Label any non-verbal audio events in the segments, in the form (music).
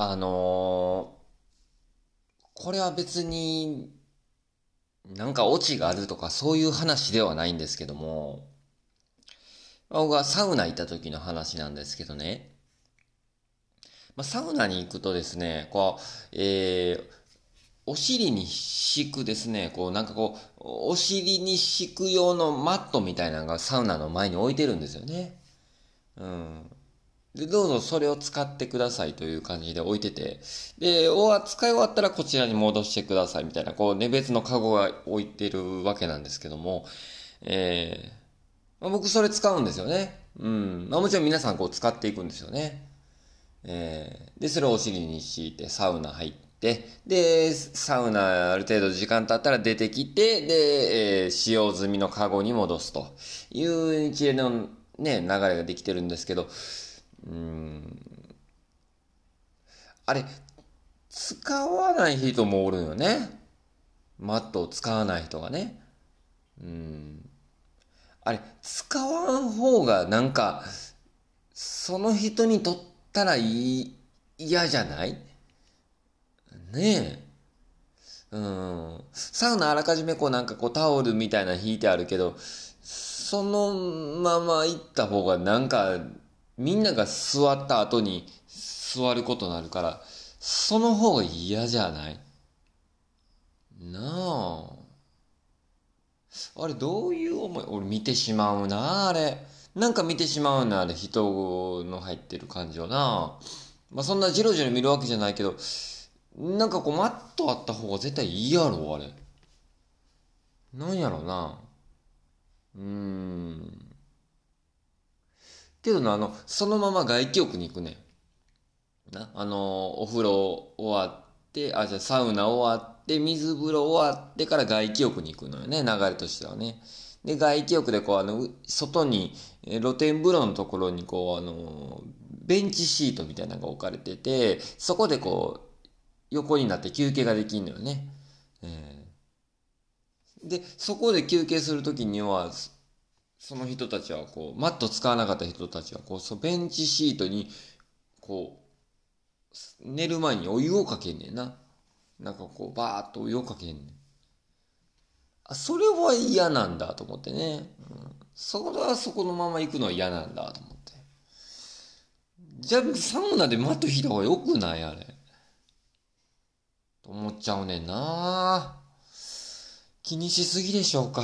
あのー、これは別に、なんかオチがあるとかそういう話ではないんですけども、僕がサウナ行った時の話なんですけどね、まあ、サウナに行くとですね、こう、えー、お尻に敷くですね、こうなんかこう、お尻に敷く用のマットみたいなのがサウナの前に置いてるんですよね。うん。で、どうぞそれを使ってくださいという感じで置いてて、で、お使い終わったらこちらに戻してくださいみたいな、こう、ね、別のカゴが置いてるわけなんですけども、えー、まあ、僕それ使うんですよね。うん。まあもちろん皆さんこう使っていくんですよね。えー、で、それをお尻に敷いてサウナ入って、で、サウナある程度時間経ったら出てきて、で、えー、使用済みのカゴに戻すという一連のね、流れができてるんですけど、うん。あれ、使わない人もおるよね。マットを使わない人がね。うん。あれ、使わん方がなんか、その人にとったら、嫌じゃない？ねえ。うん。サウナあらかじめこうなんかこうタオルみたいな引いてあるけど、そのまま行った方がなんかみんなが座った後に座ることになるから、その方が嫌じゃない？なあ。あれ、どういう思い？俺見てしまうな、あれ。なんか見てしまうな、あれ、人の入ってる感じはな。まあ、そんなじろじろ見るわけじゃないけど、なんかこう、マットあった方が絶対いいやろ、あれ。なんやろな。うーん。けどな、あの、そのまま外気浴に行くね。な、あの、お風呂終わって、あ、じゃサウナ終わって、水風呂終わってから外気浴に行くのよね、流れとしてはね。で、外気浴でこう、あの、外に、露天風呂のところにこう、あの、ベンチシートみたいなのが置かれてて、そこでこう、横になって休憩ができんのよね。えー、で、そこで休憩するときには、その人たちはこう、マット使わなかった人たちはこう、そうベンチシートに、こう、寝る前にお湯をかけんねんな。なんかこう、バーっとお湯をかけんねん。あ、それは嫌なんだと思ってね。うん、そこはそこのまま行くのは嫌なんだと思って。じゃあ、サウナでマット引いた方がよくないあれ。と思っちゃうねんな気にしすぎでしょうか。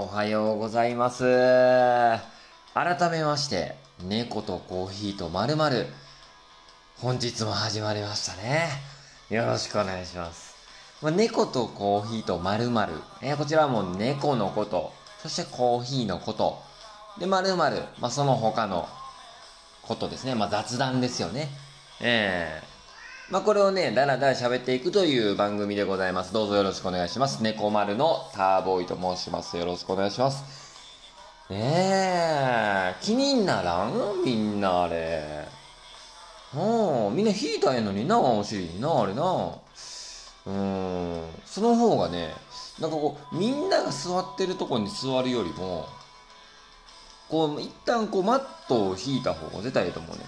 おはようございます。改めまして、猫とコーヒーとまるまる本日も始まりましたね。よろしくお願いします。まあ、猫とコーヒーとまるまるこちらはもう猫のこと、そしてコーヒーのこと、で、まるまるまあ、その他のことですね。まあ、雑談ですよね。ええーまあ、これをね、だらだら喋っていくという番組でございます。どうぞよろしくお願いします。猫丸のターボーイと申します。よろしくお願いします。ねえ、気にならん？みんなあれ。うん、みんな引いたんやのにな、お尻にな、あれな。うん、その方がね、なんかこう、みんなが座ってるとこに座るよりも、こう、一旦こう、マットを引いた方が絶対いいと思うね。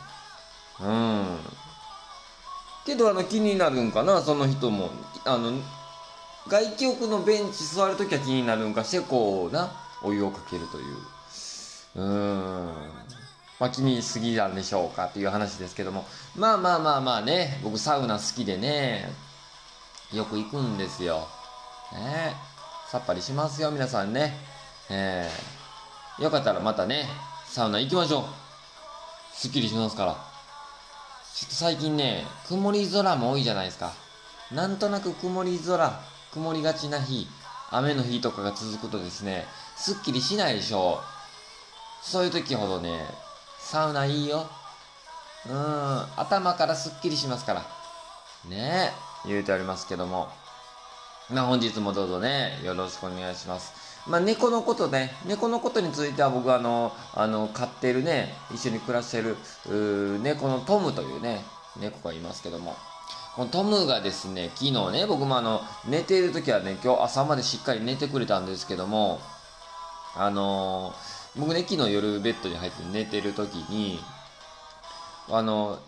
うん。けどあの気になるんかな？その人も。あの外気浴のベンチ座るときは気になるんかしてこうなお湯をかけるという。うーん。まあ気にしすぎなんでしょうかっていう話ですけども。まあまあまあまあね。僕サウナ好きでね。よく行くんですよ。ね。さっぱりしますよ皆さんね。えー、よかったらまたねサウナ行きましょう。すっきりしますから。ちょっと最近ね、曇り空も多いじゃないですか。なんとなく曇り空、曇りがちな日、雨の日とかが続くとですね、すっきりしないでしょう。そういう時ほどね、サウナいいよ。うん、頭からすっきりしますから。ねえ、言うておりますけども。まあ本日もどうぞね、よろしくお願いします。まあ猫のことね、猫のことについては僕はあの、あの、飼ってるね、一緒に暮らしてる、猫のトムというね、猫がいますけども、このトムがですね、昨日ね、僕もあの、寝ている時はね、今日朝までしっかり寝てくれたんですけども、あのー、僕ね、昨日夜ベッドに入って寝てる時に、あの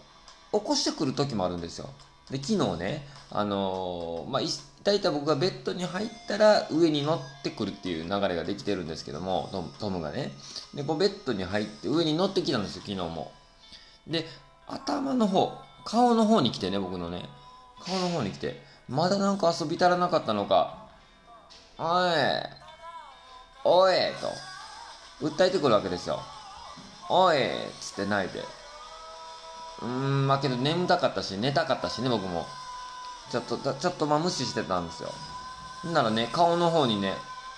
ー、起こしてくる時もあるんですよ。で、昨日ね、あのー、まあ、大体僕がベッドに入ったら上に乗ってくるっていう流れができてるんですけども、トムがね。で、こうベッドに入って上に乗ってきたんですよ、昨日も。で、頭の方、顔の方に来てね、僕のね。顔の方に来て、まだなんか遊び足らなかったのか、おい、おいと、訴えてくるわけですよ。おいつって泣いて。うーん、まあけど眠たかったし、寝たかったしね、僕も。ちょっと、ちょっとまあ無視してたんですよ。ならね、顔の方にね、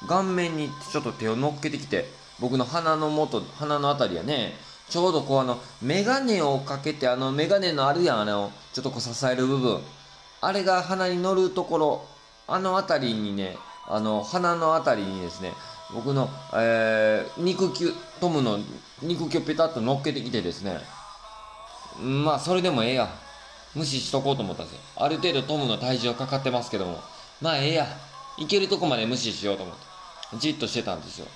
顔面にちょっと手を乗っけてきて、僕の鼻の元、鼻のあたりやね、ちょうどこうあの、メガネをかけて、あの、メガネのあるやん、あの、ちょっとこう支える部分。あれが鼻に乗るところ、あのあたりにね、あの、鼻のあたりにですね、僕の、えー、肉球、トムの肉球をペタッと乗っけてきてですね、まあ、それでもええや。無視しとこうと思ったんですよ。ある程度トムの体重はかかってますけども、まあええや。いけるとこまで無視しようと思って。じっとしてたんですよ。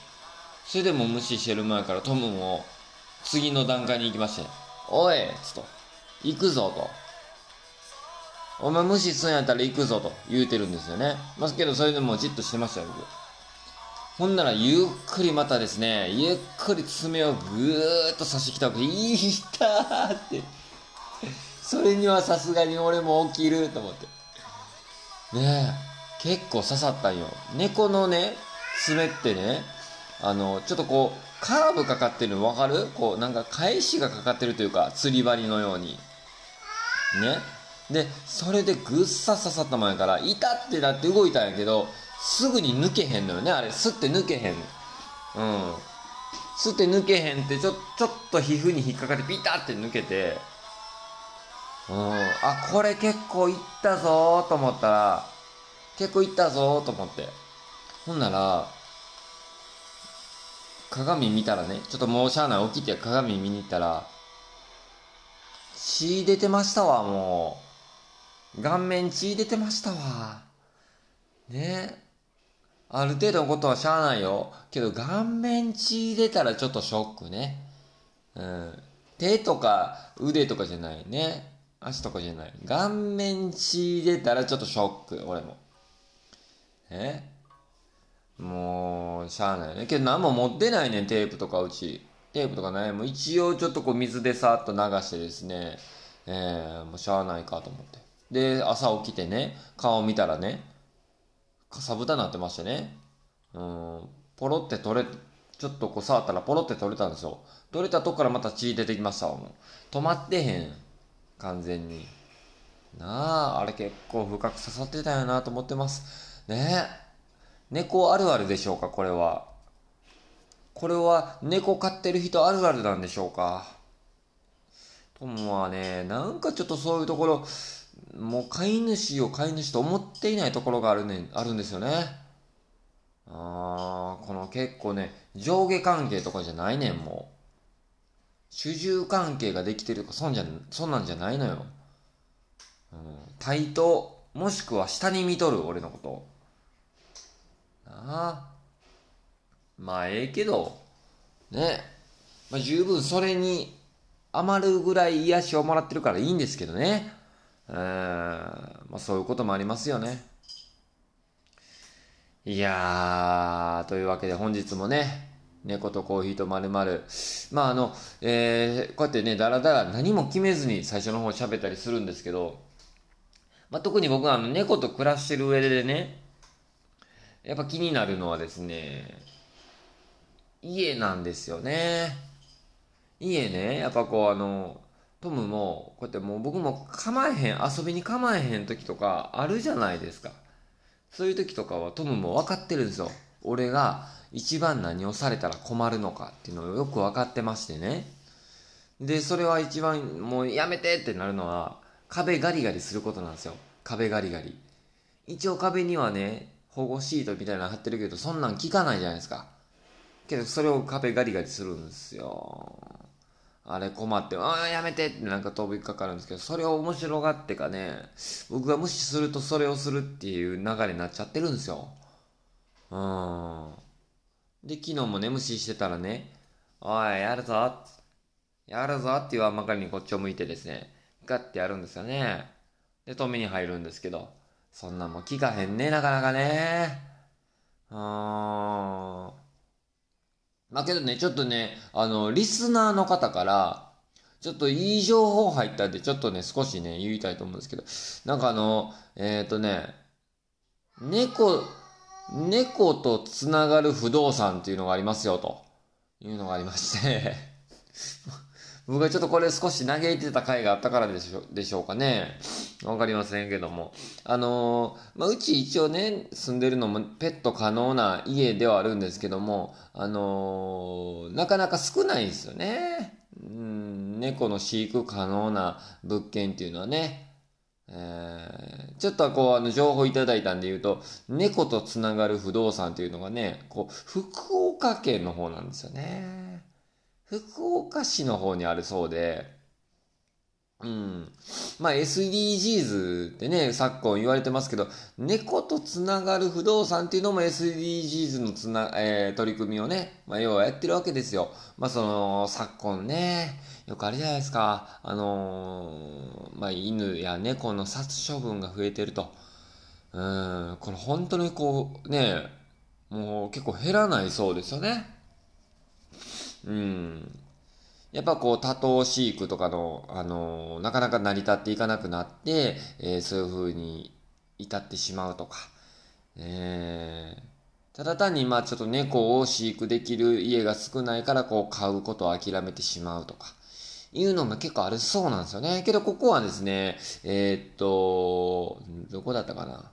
それでも無視してる前からトムも次の段階に行きまして、おいつと、行くぞと。お前無視すんやったら行くぞと言うてるんですよね。ますけどそれでもじっとしてましたよ、僕。ほんならゆっくりまたですね、ゆっくり爪をぐーっと差してきたわけで、いいたーって。それにはさすがに俺も起きると思って。ねえ、結構刺さったんよ。猫のね、爪ってね、あの、ちょっとこう、カーブかかってるの分かる？こう、なんか返しがかかってるというか、釣り針のように。ね。で、それでぐっさ刺さった前から、痛ってなって動いたんやけど、すぐに抜けへんのよね、あれ。すって抜けへん。うん。すって抜けへんって、ちょ、ちょっと皮膚に引っかかってピタって抜けて、うん。あ、これ結構いったぞーと思ったら、結構いったぞーと思って。ほんなら、鏡見たらね、ちょっともうしゃあない起きて鏡見に行ったら、血出てましたわ、もう。顔面血出てましたわ。ねある程度のことはしゃあないよ。けど顔面血出たらちょっとショックね。うん。手とか腕とかじゃないね。足とかじゃない。顔面血出たらちょっとショック、俺も。え？もう、しゃあないね。けど何も持ってないね、テープとかうち。テープとかない。もう一応ちょっとこう水でさっと流してですね。えー、もうしゃあないかと思って。で、朝起きてね、顔見たらね、かさぶたになってましてね、うん、ポロって取れ、ちょっとこう触ったらポロって取れたんですよ。取れたとこからまた血出てきました、もう。止まってへん。完全に。なあ、あれ結構深く刺さってたよなと思ってます。ねえ。猫あるあるでしょうか、これは。これは猫飼ってる人あるあるなんでしょうか。ともはね、なんかちょっとそういうところ、もう飼い主を飼い主と思っていないところがあるね、あるんですよね。あー、この結構ね、上下関係とかじゃないねん、もう。主従関係ができてるとか、そんじゃ、そんなんじゃないのよ。うん、対等、もしくは下に見とる、俺のこと。なあ。まあ、ええけど、ね。まあ、十分それに余るぐらい癒しをもらってるからいいんですけどね。うん、まあそういうこともありますよね。いやー、というわけで本日もね、猫とコーヒーとまるまる。まああの、えー、こうやってね、だらだら何も決めずに最初の方喋ったりするんですけど、まあ特に僕はあの猫と暮らしてる上でね、やっぱ気になるのはですね、家なんですよね。家ね、やっぱこうあの、トムも、こうやってもう僕も構えへん、遊びに構えへん時とかあるじゃないですか。そういう時とかはトムも分かってるんですよ。俺が一番何をされたら困るのかっていうのをよく分かってましてね。で、それは一番もうやめてってなるのは壁ガリガリすることなんですよ。壁ガリガリ。一応壁にはね、保護シートみたいなの貼ってるけど、そんなん効かないじゃないですか。けど、それを壁ガリガリするんですよ。あれ困って、ああ、やめてってなんか飛びかかるんですけど、それを面白がってかね、僕が無視するとそれをするっていう流れになっちゃってるんですよ。うん。で、昨日もね、無視してたらね、おい、やるぞやるぞって言わんばかりにこっちを向いてですね、ガッてやるんですよね。で、止めに入るんですけど、そんなんも聞かへんね、なかなかね。うーん。まあけどね、ちょっとね、あの、リスナーの方から、ちょっといい情報入ったんで、ちょっとね、少しね、言いたいと思うんですけど、なんかあの、えっ、ー、とね、猫、猫とつながる不動産っていうのがありますよ、というのがありまして (laughs) 僕はちょっとこれ少し嘆いてた回があったからでしょでしょうかね。わかりませんけども。あのー、まあ、うち一応ね、住んでるのもペット可能な家ではあるんですけども、あのー、なかなか少ないんですよね。うん、猫の飼育可能な物件っていうのはね。え、ちょっとこう、あの、情報いただいたんで言うと、猫とつながる不動産っていうのがね、こう、福岡県の方なんですよね。福岡市の方にあるそうで、うん。まあ SDGs ってね、昨今言われてますけど、猫とつながる不動産っていうのも SDGs のつな、えー、取り組みをね、まあ要はやってるわけですよ。まあその、昨今ね、よくあるじゃないですか。あのー、まあ犬や猫の殺処分が増えてると。うん、これ本当にこう、ね、もう結構減らないそうですよね。うん。やっぱこう多頭飼育とかの、あのー、なかなか成り立っていかなくなって、えー、そういう風に至ってしまうとか、えー、ただ単にまあちょっと猫を飼育できる家が少ないからこう買うことを諦めてしまうとか、いうのが結構あるそうなんですよね。けどここはですね、えー、っと、どこだったかな。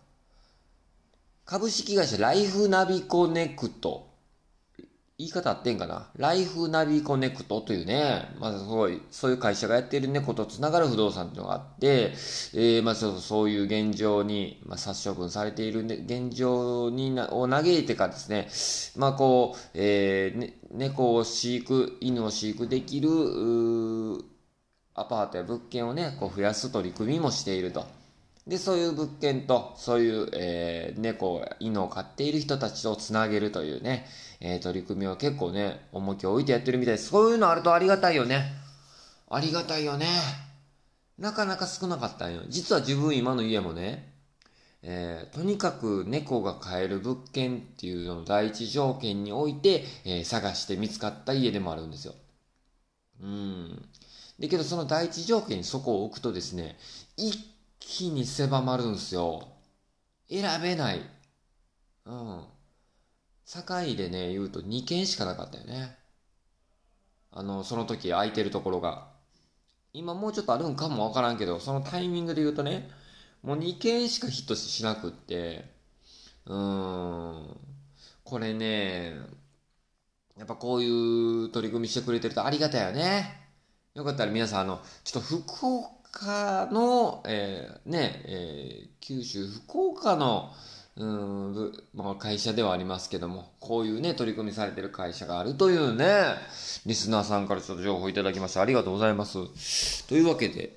株式会社ライフナビコネクト言い方あってんかな？ライフナビコネクトというね、まずすごい、そういう会社がやっている猫とつながる不動産っていうのがあって、えー、まあそうそういう現状に、まあ、殺処分されている、ね、現状になを嘆いてかですね、まあこう、えー、ね、猫を飼育、犬を飼育できる、アパートや物件をね、こう増やす取り組みもしていると。で、そういう物件と、そういう、えー、猫、犬を飼っている人たちとつなげるというね、えー、取り組みは結構ね、重きを置いてやってるみたいです。そういうのあるとありがたいよね。ありがたいよね。なかなか少なかったんよ。実は自分今の家もね、えー、とにかく猫が飼える物件っていうのを第一条件において、えー、探して見つかった家でもあるんですよ。うん。で、けどその第一条件にそこを置くとですね、一気に狭まるんですよ。選べない。うん。境でね、言うと2軒しかなかったよね。あの、その時空いてるところが。今もうちょっとあるんかもわからんけど、そのタイミングで言うとね、もう2件しかヒットしなくって、うーん。これね、やっぱこういう取り組みしてくれてるとありがたいよね。よかったら皆さん、あの、ちょっと福岡の、えー、ね、えー、九州、福岡の、うん、まあ、会社ではありますけども、こういうね、取り組みされてる会社があるというね、リスナーさんからちょっと情報いただきましてありがとうございます。というわけで、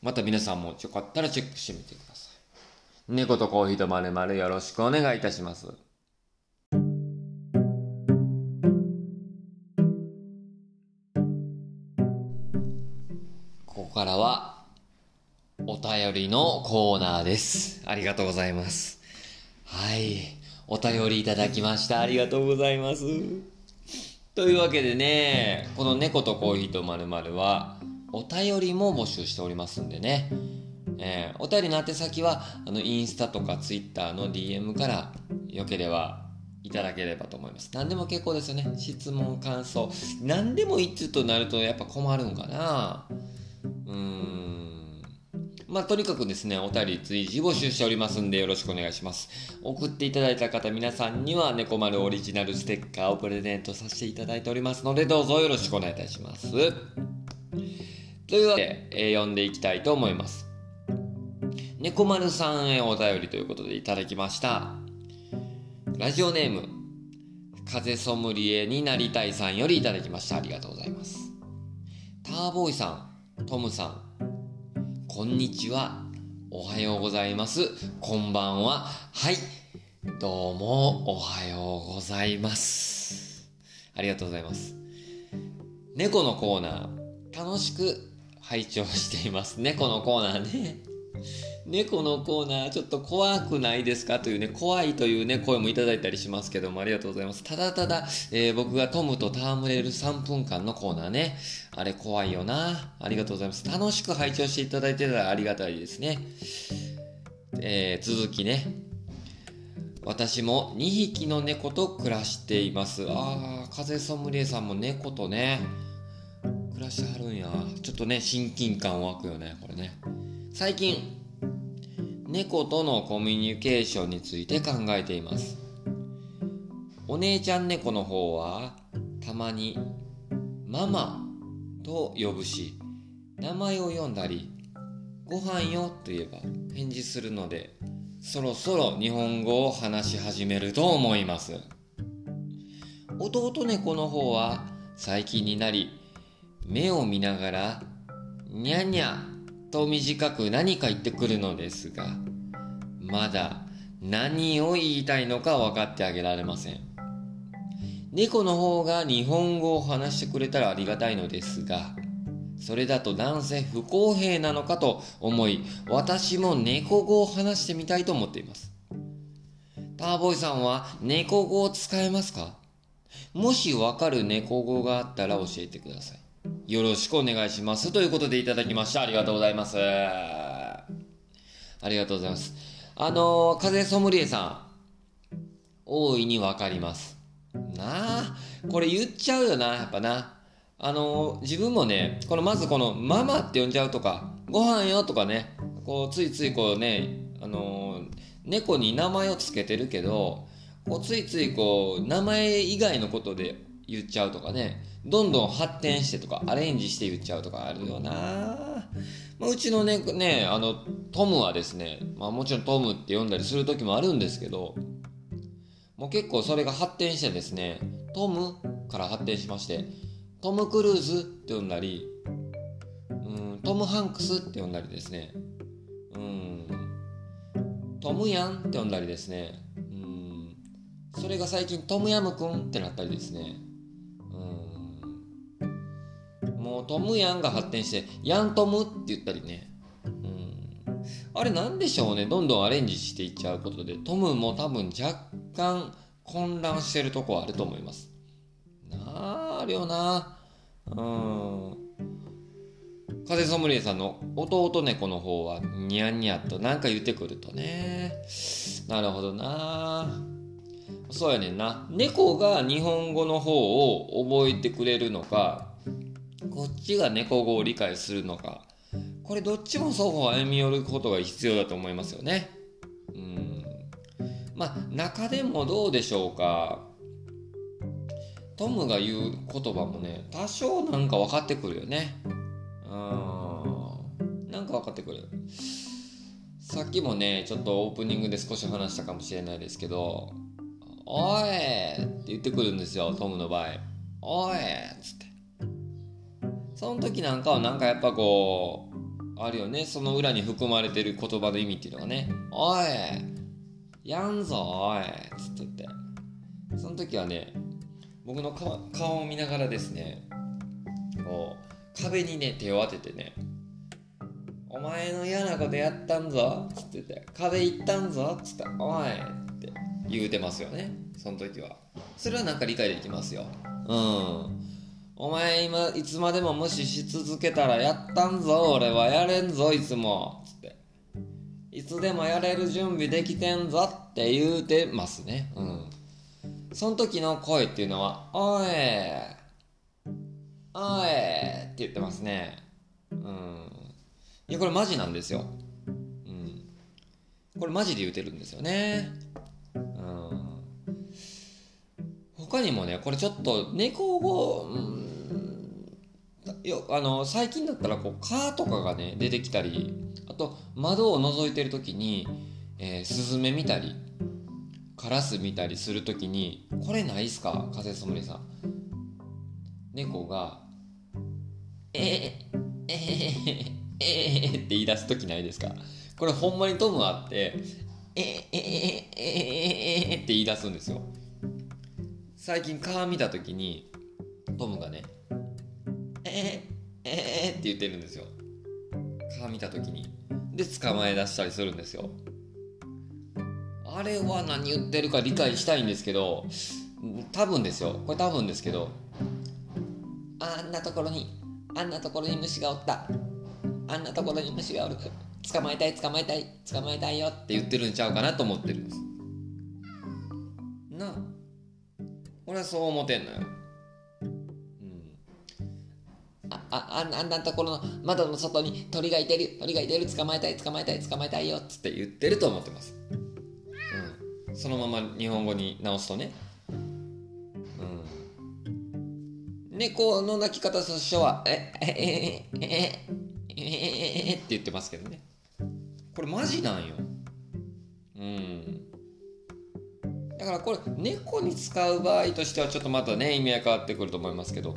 また皆さんもよかったらチェックしてみてください。猫とコーヒーとまるまるよろしくお願いいたします。ここからは、お便りのコーナーです。ありがとうございます。はい。お便りいただきました。ありがとうございます。というわけでね、この猫とコーヒーとまるまるは、お便りも募集しておりますんでね。えー、お便りの宛先は、あの、インスタとかツイッターの DM から、よければいただければと思います。何でも結構ですよね。質問、感想。何でもいつとなるとやっぱ困るんかな。うーん。まあ、とにかくですね、お便り随時募集しておりますんでよろしくお願いします。送っていただいた方皆さんには猫丸オリジナルステッカーをプレゼントさせていただいておりますので、どうぞよろしくお願いいたします。というわけで、えー、読んでいきたいと思います。猫丸さんへお便りということでいただきましたラジオネーム風ソムリエになりたいさんよりいただきましたありがとうございますターボーイさんトムさんこんにちは。おはようございます。こんばんは。はい。どうもおはようございます。ありがとうございます。猫のコーナー楽しく拝聴しています。猫のコーナーね。猫のコーナーちょっと怖くないですか？というね、怖いというね、声もいただいたりしますけども、ありがとうございます。ただただ、えー、僕がトムと戯れる3分間のコーナーね、あれ怖いよな。ありがとうございます。楽しく拝聴していただいてたらありがたいですね。えー、続きね。私も2匹の猫と暮らしています。あー、風ソムリエさんも猫とね、暮らしてはるんや。ちょっとね、親近感湧くよね、これね。最近、猫とのコミュニケーションについて考えています。お姉ちゃん猫の方はたまにママと呼ぶし名前を呼んだりご飯よと言えば返事するのでそろそろ日本語を話し始めると思います。弟猫の方は最近になり目を見ながらにゃにゃと短く何か言ってくるのですが、まだ何を言いたいのか分かってあげられません。猫の方が日本語を話してくれたらありがたいのですが、それだと男性不公平なのかと思い、私も猫語を話してみたいと思っています。ターボイさんは猫語を使えますか？もしわかる猫語があったら教えてください。よろしくお願いします。ということでいただきました。ありがとうございます。ありがとうございます。あのー、風ソムリエさん、大いにわかります。なあ、これ言っちゃうよな、やっぱな。あのー、自分もね、このまずこのママって呼んじゃうとか、ご飯よとかね、こうついついこうね、あのー、猫に名前をつけてるけど、こうついついこう名前以外のことで言っちゃうとかね、どんどん発展してとかアレンジして言っちゃうとかあるよな、まあ、うちのねねあのトムはですね、まあ、もちろんトムって呼んだりする時もあるんですけどもう結構それが発展してですねトムから発展しましてトム・クルーズって呼んだりうんトム・ハンクスって呼んだりですね。うんトムヤンって呼んだりですね。うんそれが最近トムヤムくんってなったりですね。もうトムヤンが発展してヤントムって言ったりね。うん。あれなんでしょうね。どんどんアレンジしていっちゃうことでトムも多分若干混乱してるとこあると思います。なああるよな。うん。風ソムリエさんの弟猫の方はニャンニャとなんか言ってくるとね。なるほどな。そうやねんな。猫が日本語の方を覚えてくれるのかこっちが猫語を理解するのか。これどっちも双方歩み寄ることが必要だと思いますよね。うん。まあ中でもどうでしょうか。トムが言う言葉もね多少なんか分かってくるよね。うんなんか分かってくる。さっきもねちょっとオープニングで少し話したかもしれないですけど「おい!」って言ってくるんですよトムの場合「おい!」っつって。その時なんかはなんかやっぱこう、あるよね。その裏に含まれてる言葉の意味っていうのがね。おいやんぞおいつってって。その時はね、僕の顔を見ながらですね、こう、壁にね、手を当ててね、お前の嫌なことやったんぞつってて、壁行ったんぞつって、おいって言うてますよね。その時は。それはなんか理解できますよ。うん。お前今、いつまでも無視し続けたらやったんぞ、俺はやれんぞ、いつも。つって。いつでもやれる準備できてんぞって言うてますね。うん。その時の声っていうのは、おい、おいって言ってますね。うん。いや、これマジなんですよ。うん。これマジで言うてるんですよね。うん。他にもね、これちょっと猫語、うんよあの最近だったらこう「カー」とかがね出てきたりあと窓を覗いてる時に、えー、スズメ見たりカラス見たりする時にこれないっすか風ソムリエさん。猫が「えー、えー、えー、えー、って言い出す時ないですか。これほんまにトムあって「えー、えー、えー、えー、って言い出すんですよ。最近川見た時にトムがね「えー、えー、って言ってるんですよ。川見た時に。で捕まえ出したりするんですよ。あれは何言ってるか理解したいんですけど多分ですよ。これ多分ですけどあんなところにあんなところに虫がおった。あんなところに虫がおる。捕まえたい捕まえたい捕まえたいよって言ってるんちゃうかなと思ってるんです。なあ。俺はそう思ってんのよ。あああんなところの窓の外に鳥がいてる鳥がいてる捕まえたい捕まえたい捕まえたいよっつって言ってると思ってます、うん、そのまま日本語に直すとね、うん、猫の鳴き方としては「ええええええええって言ってますけどねこれマジなんようんだからこれ猫に使う場合としてはちょっとまたね意味合い変わってくると思いますけど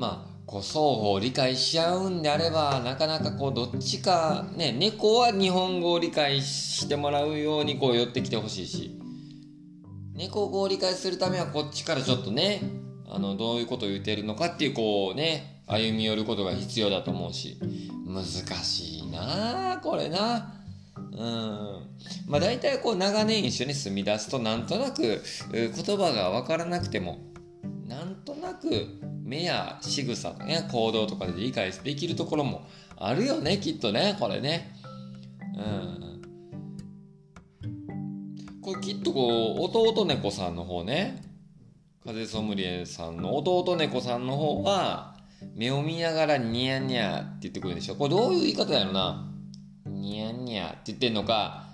まあこう双方理解し合うんであればなかなかこうどっちかね猫は日本語を理解してもらうようにこう寄ってきてほしいし猫語を理解するためはこっちからちょっとねあのどういうことを言ってるのかっていうこうね歩み寄ることが必要だと思うし難しいなあこれな。うん。まあ大体こう長年一緒に住み出すとなんとなく言葉が分からなくてもなんとなく目や仕草ね行動とかで理解できるところもあるよねきっとねこれね。うん。これきっとこう弟猫さんの方ね風ソムリエさんの弟猫さんの方は目を見ながらニヤニヤって言ってくるでしょ。これどういう言い方やろな。ニヤニヤって言ってんのか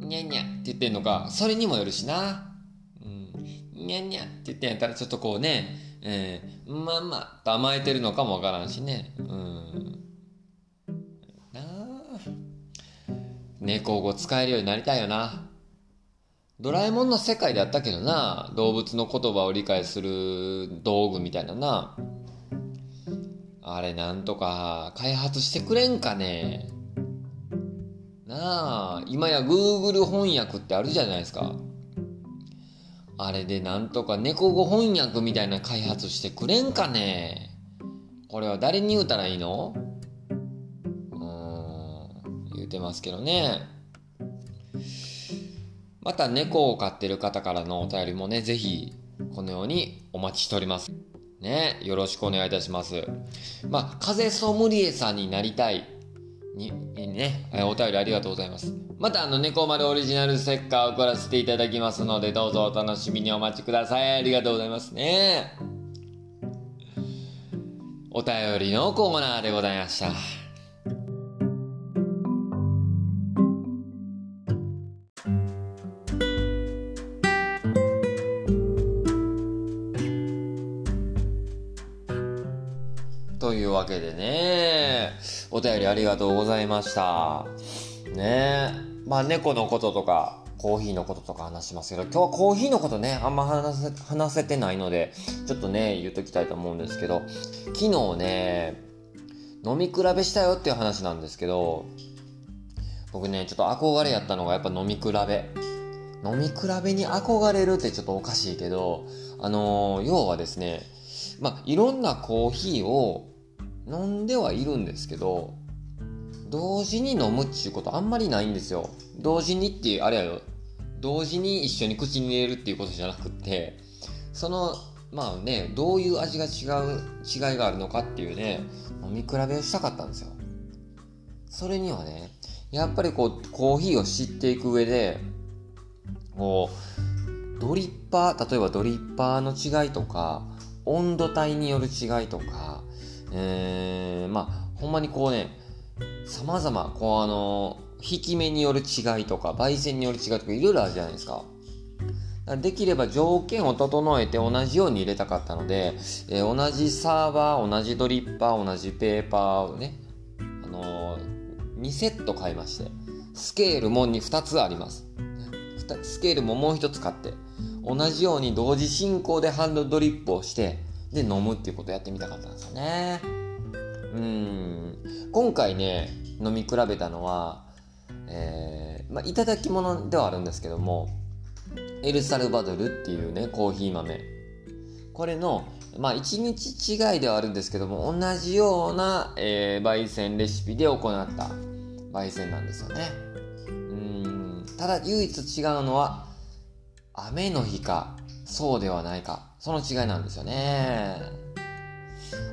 ニャニャって言ってんのかそれにもよるしな。うん。ニャニャって言ってんやったらちょっとこうねえー、まあまあ甘えてるのかもわからんしね。うん。なあ。猫語使えるようになりたいよな。ドラえもんの世界であったけどな。動物の言葉を理解する道具みたいなな。あれなんとか開発してくれんかね。なあ。今や Google 翻訳ってあるじゃないですか。あれでなんとか猫語翻訳みたいな開発してくれんかね？これは誰に言うたらいいの？うん、言うてますけどね。また猫を飼ってる方からのお便りもね、ぜひこのようにお待ちしております。ね、よろしくお願いいたします。まあ、風ソムリエさんになりたいに、ね、お便りありがとうございます。また、あの、猫丸オリジナルステッカーを送らせていただきますので、どうぞお楽しみにお待ちください。ありがとうございますね。お便りのコーナーでございました。というわけでね、お便りありがとうございました。ねえまあ猫のこととか、コーヒーのこととか話しますけど、今日はコーヒーのことね、あんま話せ話せてないので、ちょっとね、言っときたいと思うんですけど、昨日ね、飲み比べしたよっていう話なんですけど、僕ね、ちょっと憧れやったのがやっぱ飲み比べ。飲み比べに憧れるってちょっとおかしいけど、あのー、要はですね、まあ、いろんなコーヒーを飲んではいるんですけど、同時に飲むっていうことあんまりないんですよ。同時にっていう、あれやよ。同時に一緒に口に入れるっていうことじゃなくって、その、まあね、どういう味が違う、違いがあるのかっていうね、飲み比べをしたかったんですよ。それにはね、やっぱりこう、コーヒーを知っていく上で、こう、ドリッパー、例えばドリッパーの違いとか、温度帯による違いとか、えー、まあ、ほんまにこうね、様々、こうあの、引き目による違いとか、焙煎による違いとか、いろいろあるじゃないですか。できれば条件を整えて同じように入れたかったので、えー、同じサーバー、同じドリッパー、同じペーパーをね、あのー、2セット買いましてスケールも2つありますスケールももう1つ買って同じように同時進行でハンドドリップをしてで飲むっていうことをやってみたかったんですよね。うん。今回ね飲み比べたのはえー、まあ、いただき物ではあるんですけどもエルサルバドルっていうねコーヒー豆。これのまあ1日違いではあるんですけども同じような、えー、焙煎レシピで行った焙煎なんですよね。うん。ただ唯一違うのは雨の日かそうではないか。その違いなんですよね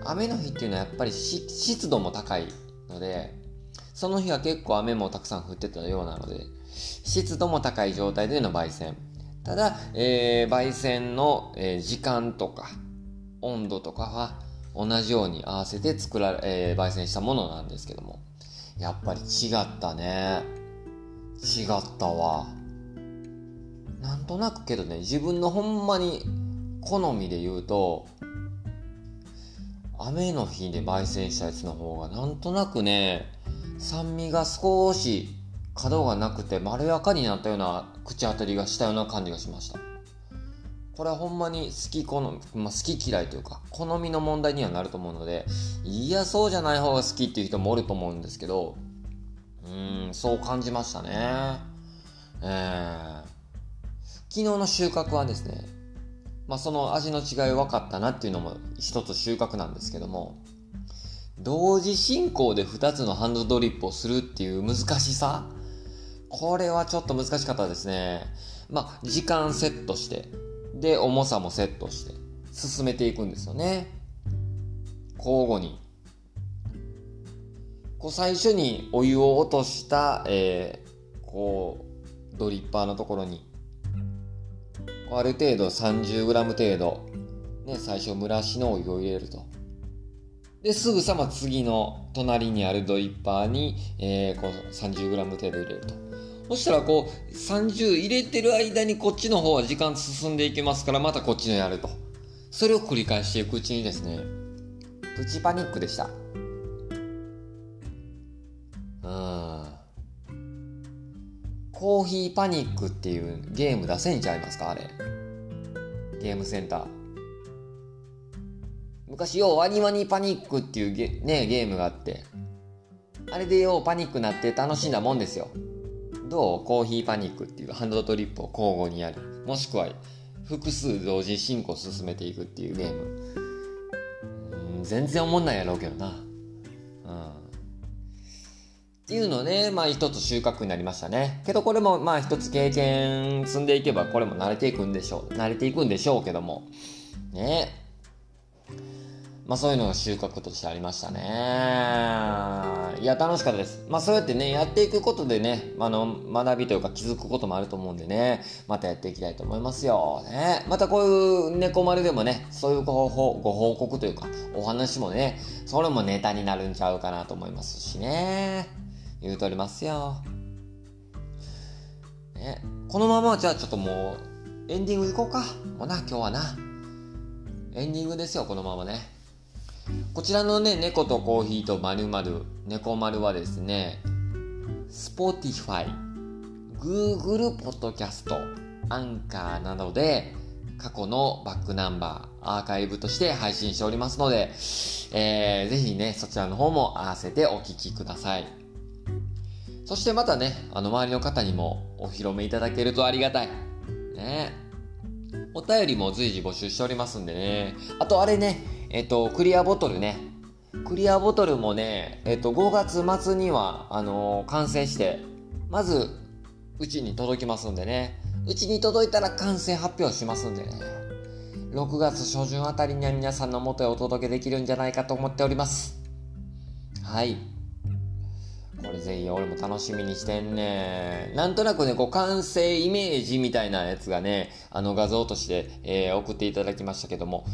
雨の日っていうのはやっぱり湿度も高いのでその日は結構雨もたくさん降ってたようなので、湿度も高い状態での焙煎。ただ、えー、焙煎の、えー、時間とか温度とかは同じように合わせて作られ、えー、焙煎したものなんですけども、やっぱり違ったね。違ったわ。なんとなくけどね、自分のほんまに好みで言うと、雨の日で焙煎したやつの方がなんとなくね、酸味が少し角がなくてまろやかになったような口当たりがしたような感じがしました。これはほんまに好き好み、まあ、好き嫌いというか好みの問題にはなると思うのでいやそうじゃない方が好きっていう人もおると思うんですけどうんそう感じましたね。えー、昨日の収穫はですねまあその味の違い分かったなっていうのも一つ収穫なんですけども同時進行で2つのハンドドリップをするっていう難しさこれはちょっと難しかったですね。まあ、時間セットして、で、重さもセットして、進めていくんですよね。交互に。こう最初にお湯を落とした、えー、こう、ドリッパーのところに、ある程度 30g 程度、ね、最初蒸らしのお湯を入れると。で、すぐさま次の隣にあるドリッパーに、えー、こう 30g 程度入れると。そしたらこう30入れてる間にこっちの方は時間進んでいきますからまたこっちのやると。それを繰り返していくうちにですね、プチパニックでした。うん。コーヒーパニックっていうゲーム出せんちゃいますか？あれ。ゲームセンター。昔ようワニワニパニックっていうゲ,、ね、ゲームがあって。あれでようパニックなって楽しんだもんですよ。どう？コーヒーパニックっていうハンドドリップを交互にやる。もしくは複数同時進行進めていくっていうゲーム。うん全然思んないやろうけどな。っていうのね、まあ一つ収穫になりましたね。けどこれもまあ一つ経験積んでいけばこれも慣れていくんでしょう。慣れていくんでしょうけども。ねまあそういうのが収穫としてありましたね。いや、楽しかったです。まあそうやってね、やっていくことでね、あの、学びというか気づくこともあると思うんでね、またやっていきたいと思いますよ。ね。またこういう猫丸でもね、そういうご報ご報告というか、お話もね、それもネタになるんちゃうかなと思いますしね。言うとりますよ。ね。このままじゃあちょっともう、エンディングいこうか。もうな、今日はな。エンディングですよ、このままね。こちらのね、猫とコーヒーとまるまる、猫丸はですね、Spotify、Google Podcast、アンカーなどで過去のバックナンバー、アーカイブとして配信しておりますので、えー、ぜひね、そちらの方も合わせてお聴きください。そしてまたね、あの周りの方にもお披露目いただけるとありがたい。ねお便りも随時募集しておりますんでね。あとあれね、えっと、クリアボトルね。クリアボトルもね、えっと、5月末には、あのー、完成して、まず、うちに届きますんでね。うちに届いたら完成発表しますんでね。6月初旬あたりには皆さんの元へお届けできるんじゃないかと思っております。はい。これぜひ俺も楽しみにしてんね。なんとなくね、こう完成イメージみたいなやつがね、あの画像として、えー、送っていただきましたけども、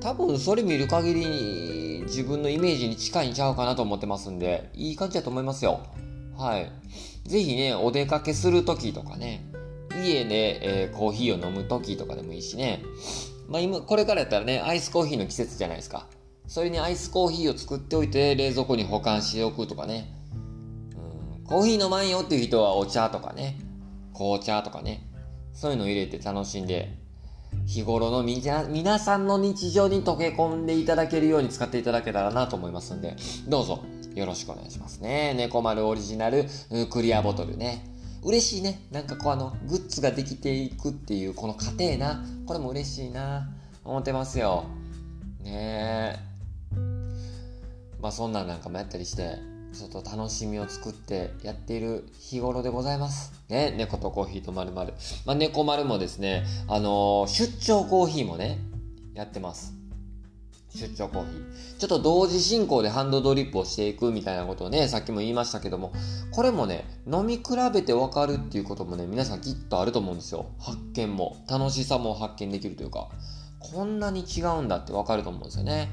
多分それ見る限りに自分のイメージに近いんちゃうかなと思ってますんで、いい感じだと思いますよ。はい。ぜひね、お出かけするときとかね、家で、えー、コーヒーを飲むときとかでもいいしね、まあ今、これからやったらね、アイスコーヒーの季節じゃないですか。それにアイスコーヒーを作っておいて冷蔵庫に保管しておくとかね。うんコーヒー飲まんよっていう人はお茶とかね、紅茶とかね、そういうのを入れて楽しんで、日頃のみな皆さんの日常に溶け込んでいただけるように使っていただけたらなと思いますんで、どうぞよろしくお願いしますね。猫丸オリジナルクリアボトルね。嬉しいね。なんかこうあの、グッズができていくっていうこの過程な。これも嬉しいな。思ってますよ。ねえ。まあそんなんなんかもやったりして、ちょっと楽しみを作ってやっている日頃でございます。ね、猫とコーヒーとまるまる。まあ、猫丸もですね、あのー、出張コーヒーもね、やってます。出張コーヒー。ちょっと同時進行でハンドドリップをしていくみたいなことをね、さっきも言いましたけども、これもね、飲み比べてわかるっていうこともね、皆さんきっとあると思うんですよ。発見も。楽しさも発見できるというか、こんなに違うんだってわかると思うんですよね。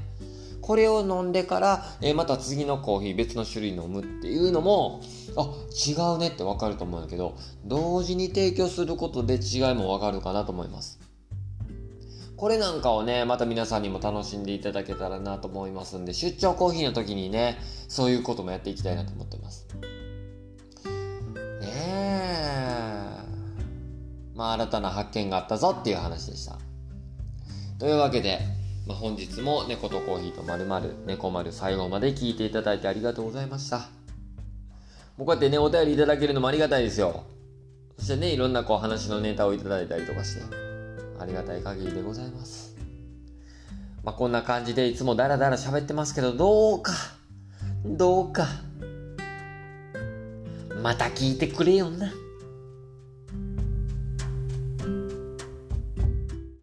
これを飲んでから、えー、また次のコーヒー別の種類飲むっていうのも、あ、違うねってわかると思うんだけど、同時に提供することで違いもわかるかなと思います。これなんかをね、また皆さんにも楽しんでいただけたらなと思いますんで、出張コーヒーの時にね、そういうこともやっていきたいなと思ってます。ねえ。まあ、新たな発見があったぞっていう話でした。というわけで、まあ、本日も猫とコーヒーとまるまる猫丸最後まで聞いていただいてありがとうございました。もうこうやってね、お便りいただけるのもありがたいですよ。そしてね、いろんなこう話のネタをいただいたりとかして。ありがたい限りでございます。まあ、こんな感じでいつもダラダラ喋ってますけど、どうか、どうか、また聞いてくれよな。